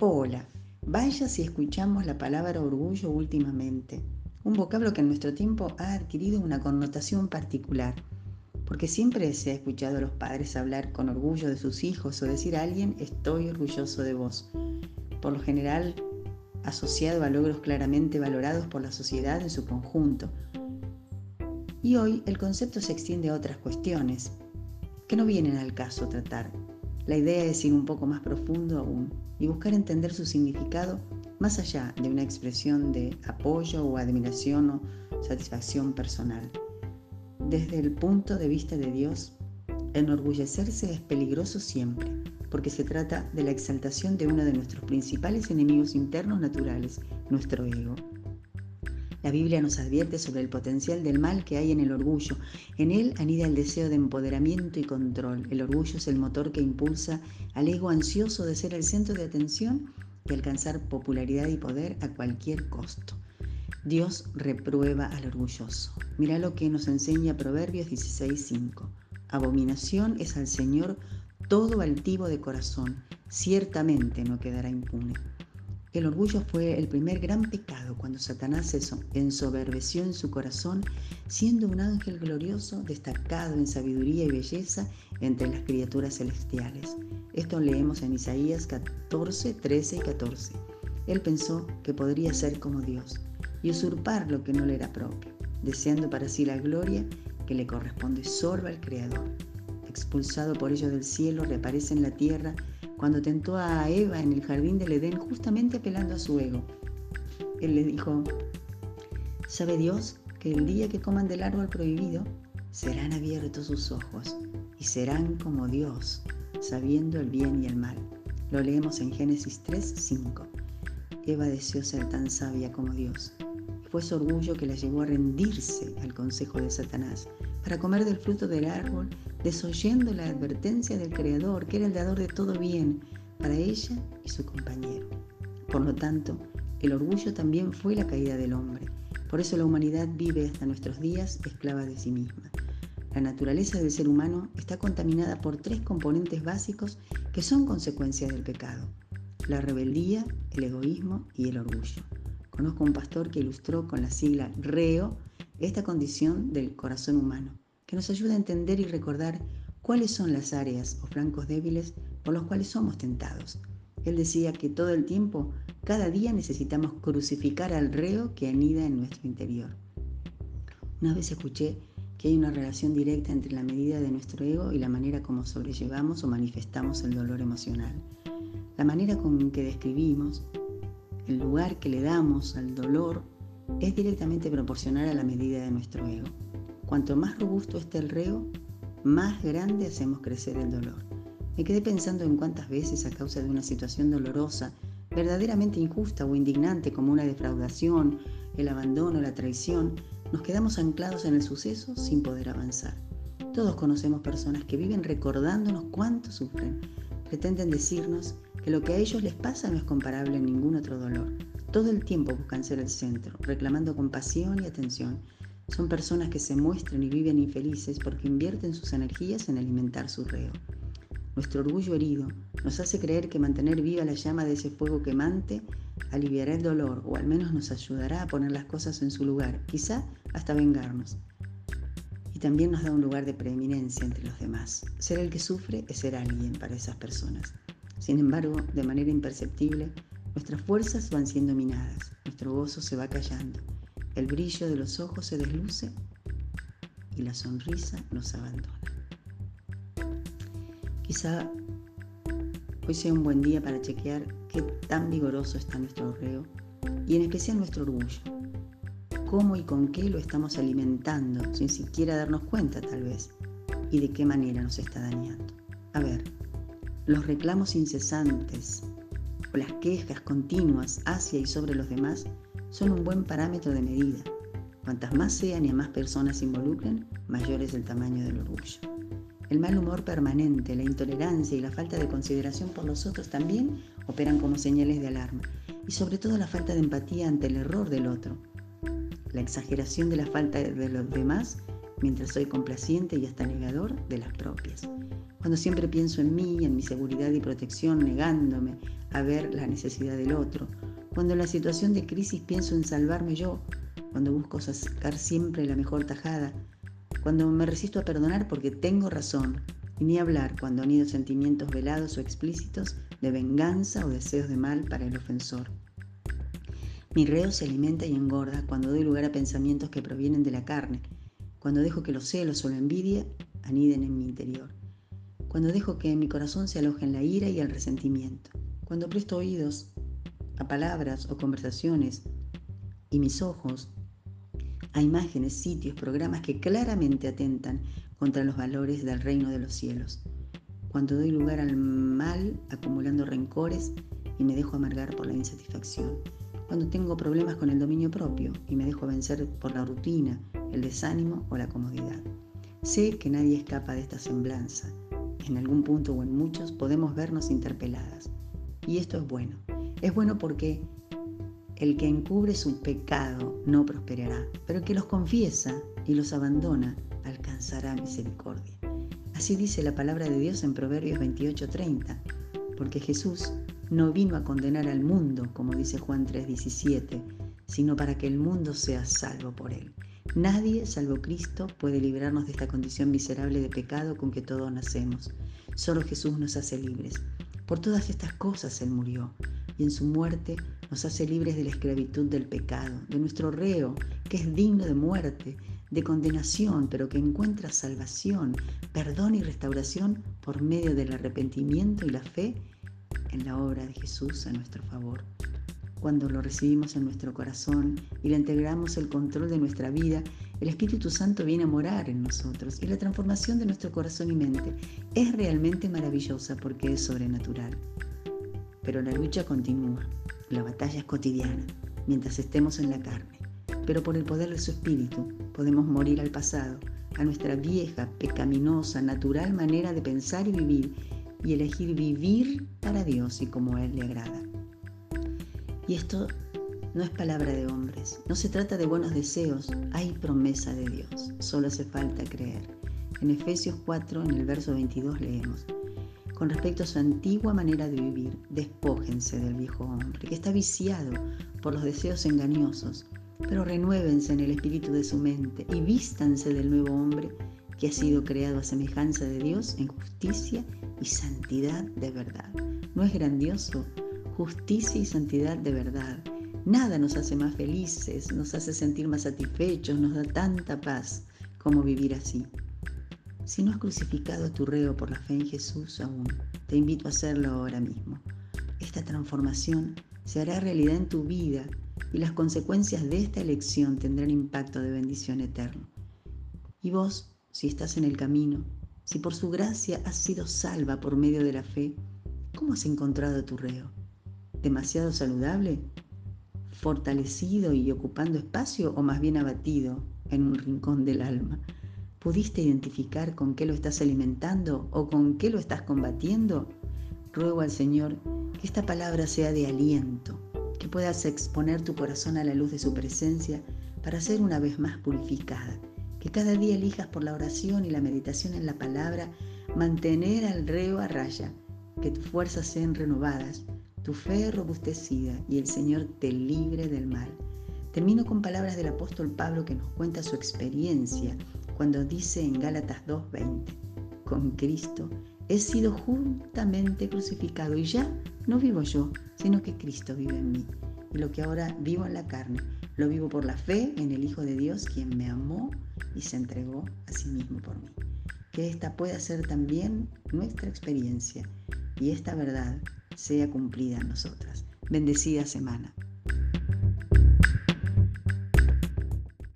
Hola, vaya si escuchamos la palabra orgullo últimamente, un vocablo que en nuestro tiempo ha adquirido una connotación particular, porque siempre se ha escuchado a los padres hablar con orgullo de sus hijos o decir a alguien estoy orgulloso de vos, por lo general asociado a logros claramente valorados por la sociedad en su conjunto. Y hoy el concepto se extiende a otras cuestiones que no vienen al caso tratar la idea es ir un poco más profundo aún y buscar entender su significado más allá de una expresión de apoyo o admiración o satisfacción personal. Desde el punto de vista de Dios, enorgullecerse es peligroso siempre, porque se trata de la exaltación de uno de nuestros principales enemigos internos naturales, nuestro ego. La Biblia nos advierte sobre el potencial del mal que hay en el orgullo. En él anida el deseo de empoderamiento y control. El orgullo es el motor que impulsa al ego ansioso de ser el centro de atención y alcanzar popularidad y poder a cualquier costo. Dios reprueba al orgulloso. Mira lo que nos enseña Proverbios 16:5. Abominación es al Señor todo altivo de corazón, ciertamente no quedará impune. El orgullo fue el primer gran pecado cuando Satanás se ensoberbeció en su corazón, siendo un ángel glorioso destacado en sabiduría y belleza entre las criaturas celestiales. Esto leemos en Isaías 14, 13 y 14. Él pensó que podría ser como Dios y usurpar lo que no le era propio, deseando para sí la gloria que le corresponde solo al Creador. Expulsado por ello del cielo, reaparece en la tierra cuando tentó a Eva en el jardín del Edén justamente apelando a su ego. Él le dijo, ¿sabe Dios que el día que coman del árbol prohibido serán abiertos sus ojos y serán como Dios, sabiendo el bien y el mal? Lo leemos en Génesis 3, 5. Eva deseó ser tan sabia como Dios. Fue su orgullo que la llevó a rendirse al consejo de Satanás para comer del fruto del árbol desoyendo la advertencia del Creador, que era el dador de todo bien para ella y su compañero. Por lo tanto, el orgullo también fue la caída del hombre. Por eso la humanidad vive hasta nuestros días esclava de sí misma. La naturaleza del ser humano está contaminada por tres componentes básicos que son consecuencia del pecado. La rebeldía, el egoísmo y el orgullo. Conozco un pastor que ilustró con la sigla REO esta condición del corazón humano que nos ayuda a entender y recordar cuáles son las áreas o flancos débiles por los cuales somos tentados. Él decía que todo el tiempo, cada día necesitamos crucificar al reo que anida en nuestro interior. Una vez escuché que hay una relación directa entre la medida de nuestro ego y la manera como sobrellevamos o manifestamos el dolor emocional. La manera con que describimos, el lugar que le damos al dolor, es directamente proporcional a la medida de nuestro ego. Cuanto más robusto esté el reo, más grande hacemos crecer el dolor. Me quedé pensando en cuántas veces a causa de una situación dolorosa, verdaderamente injusta o indignante como una defraudación, el abandono, la traición, nos quedamos anclados en el suceso sin poder avanzar. Todos conocemos personas que viven recordándonos cuánto sufren. Pretenden decirnos que lo que a ellos les pasa no es comparable a ningún otro dolor. Todo el tiempo buscan ser el centro, reclamando compasión y atención son personas que se muestran y viven infelices porque invierten sus energías en alimentar su reo. Nuestro orgullo herido nos hace creer que mantener viva la llama de ese fuego quemante aliviará el dolor o al menos nos ayudará a poner las cosas en su lugar, quizá hasta vengarnos. Y también nos da un lugar de preeminencia entre los demás. Ser el que sufre es ser alguien para esas personas. Sin embargo, de manera imperceptible, nuestras fuerzas van siendo minadas, nuestro gozo se va callando el brillo de los ojos se desluce y la sonrisa nos abandona. Quizá hoy sea un buen día para chequear qué tan vigoroso está nuestro reo y en especial nuestro orgullo. Cómo y con qué lo estamos alimentando sin siquiera darnos cuenta tal vez y de qué manera nos está dañando. A ver, los reclamos incesantes las quejas continuas hacia y sobre los demás son un buen parámetro de medida. Cuantas más sean y a más personas se involucren, mayor es el tamaño del orgullo. El mal humor permanente, la intolerancia y la falta de consideración por los otros también operan como señales de alarma, y sobre todo la falta de empatía ante el error del otro. La exageración de la falta de los demás mientras soy complaciente y hasta negador de las propias. Cuando siempre pienso en mí, en mi seguridad y protección, negándome a ver la necesidad del otro. Cuando en la situación de crisis pienso en salvarme yo. Cuando busco sacar siempre la mejor tajada. Cuando me resisto a perdonar porque tengo razón. Y ni hablar cuando anido sentimientos velados o explícitos de venganza o deseos de mal para el ofensor. Mi reo se alimenta y engorda cuando doy lugar a pensamientos que provienen de la carne, cuando dejo que los celos o la envidia aniden en mi interior, cuando dejo que en mi corazón se alojen la ira y el resentimiento, cuando presto oídos a palabras o conversaciones y mis ojos a imágenes, sitios, programas que claramente atentan contra los valores del reino de los cielos, cuando doy lugar al mal acumulando rencores y me dejo amargar por la insatisfacción, cuando tengo problemas con el dominio propio y me dejo vencer por la rutina, el desánimo o la comodidad. Sé que nadie escapa de esta semblanza. En algún punto o en muchos podemos vernos interpeladas. Y esto es bueno. Es bueno porque el que encubre su pecado no prosperará, pero el que los confiesa y los abandona alcanzará misericordia. Así dice la palabra de Dios en Proverbios 28:30, porque Jesús no vino a condenar al mundo, como dice Juan 3:17, sino para que el mundo sea salvo por él. Nadie, salvo Cristo, puede librarnos de esta condición miserable de pecado con que todos nacemos. Solo Jesús nos hace libres. Por todas estas cosas Él murió, y en su muerte nos hace libres de la esclavitud del pecado, de nuestro reo, que es digno de muerte, de condenación, pero que encuentra salvación, perdón y restauración por medio del arrepentimiento y la fe en la obra de Jesús a nuestro favor. Cuando lo recibimos en nuestro corazón y le integramos el control de nuestra vida, el Espíritu Santo viene a morar en nosotros y la transformación de nuestro corazón y mente es realmente maravillosa porque es sobrenatural. Pero la lucha continúa, la batalla es cotidiana, mientras estemos en la carne. Pero por el poder de su Espíritu podemos morir al pasado, a nuestra vieja, pecaminosa, natural manera de pensar y vivir y elegir vivir para Dios y como a Él le agrada. Y esto no es palabra de hombres, no se trata de buenos deseos, hay promesa de Dios, solo hace falta creer. En Efesios 4, en el verso 22 leemos, con respecto a su antigua manera de vivir, despójense del viejo hombre, que está viciado por los deseos engañosos, pero renuévense en el espíritu de su mente y vístanse del nuevo hombre que ha sido creado a semejanza de Dios en justicia y santidad de verdad. ¿No es grandioso? Justicia y santidad de verdad. Nada nos hace más felices, nos hace sentir más satisfechos, nos da tanta paz como vivir así. Si no has crucificado a tu reo por la fe en Jesús aún, te invito a hacerlo ahora mismo. Esta transformación se hará realidad en tu vida y las consecuencias de esta elección tendrán impacto de bendición eterno. Y vos, si estás en el camino, si por su gracia has sido salva por medio de la fe, ¿cómo has encontrado tu reo? ¿Demasiado saludable? ¿Fortalecido y ocupando espacio o más bien abatido en un rincón del alma? ¿Pudiste identificar con qué lo estás alimentando o con qué lo estás combatiendo? Ruego al Señor que esta palabra sea de aliento, que puedas exponer tu corazón a la luz de su presencia para ser una vez más purificada que cada día elijas por la oración y la meditación en la palabra mantener al reo a raya, que tus fuerzas sean renovadas, tu fe robustecida y el Señor te libre del mal. Termino con palabras del apóstol Pablo que nos cuenta su experiencia cuando dice en Gálatas 2:20, con Cristo he sido juntamente crucificado y ya no vivo yo, sino que Cristo vive en mí. Y lo que ahora vivo en la carne, lo vivo por la fe en el Hijo de Dios, quien me amó y se entregó a sí mismo por mí. Que esta pueda ser también nuestra experiencia y esta verdad sea cumplida en nosotras. Bendecida semana.